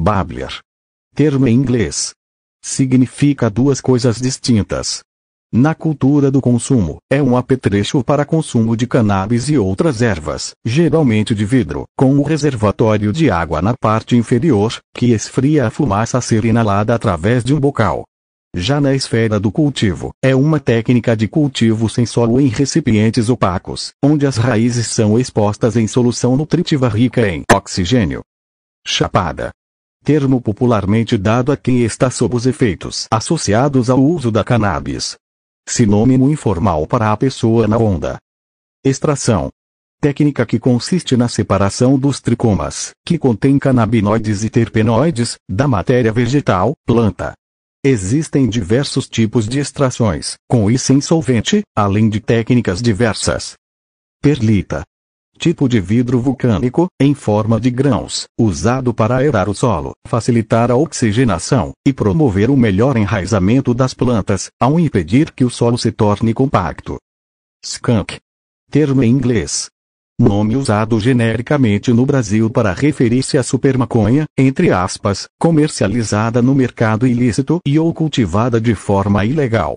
Babler. Termo em inglês. Significa duas coisas distintas. Na cultura do consumo, é um apetrecho para consumo de cannabis e outras ervas, geralmente de vidro, com o reservatório de água na parte inferior, que esfria a fumaça a ser inalada através de um bocal. Já na esfera do cultivo, é uma técnica de cultivo sem solo em recipientes opacos, onde as raízes são expostas em solução nutritiva rica em oxigênio. Chapada. Termo popularmente dado a quem está sob os efeitos associados ao uso da cannabis, Sinônimo informal para a pessoa na onda. Extração. Técnica que consiste na separação dos tricomas, que contém canabinoides e terpenoides, da matéria vegetal, planta. Existem diversos tipos de extrações, com e sem solvente, além de técnicas diversas. Perlita tipo de vidro vulcânico, em forma de grãos, usado para aerar o solo, facilitar a oxigenação e promover o melhor enraizamento das plantas, ao impedir que o solo se torne compacto. Skunk. Termo em inglês. Nome usado genericamente no Brasil para referir-se à supermaconha, entre aspas, comercializada no mercado ilícito e ou cultivada de forma ilegal.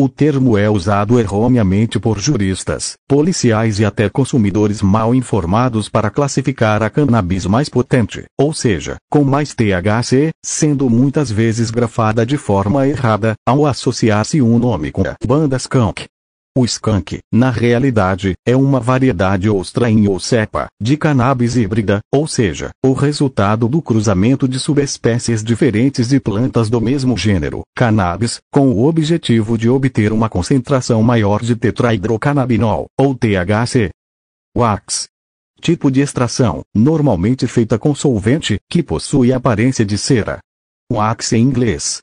O termo é usado erroneamente por juristas, policiais e até consumidores mal informados para classificar a cannabis mais potente, ou seja, com mais THC, sendo muitas vezes grafada de forma errada, ao associar-se um nome com a banda skunk. O skunk, na realidade, é uma variedade ou strain ou cepa, de cannabis híbrida, ou seja, o resultado do cruzamento de subespécies diferentes de plantas do mesmo gênero, cannabis, com o objetivo de obter uma concentração maior de tetrahidrocannabinol, ou THC. Wax. Tipo de extração, normalmente feita com solvente, que possui aparência de cera. Wax em inglês,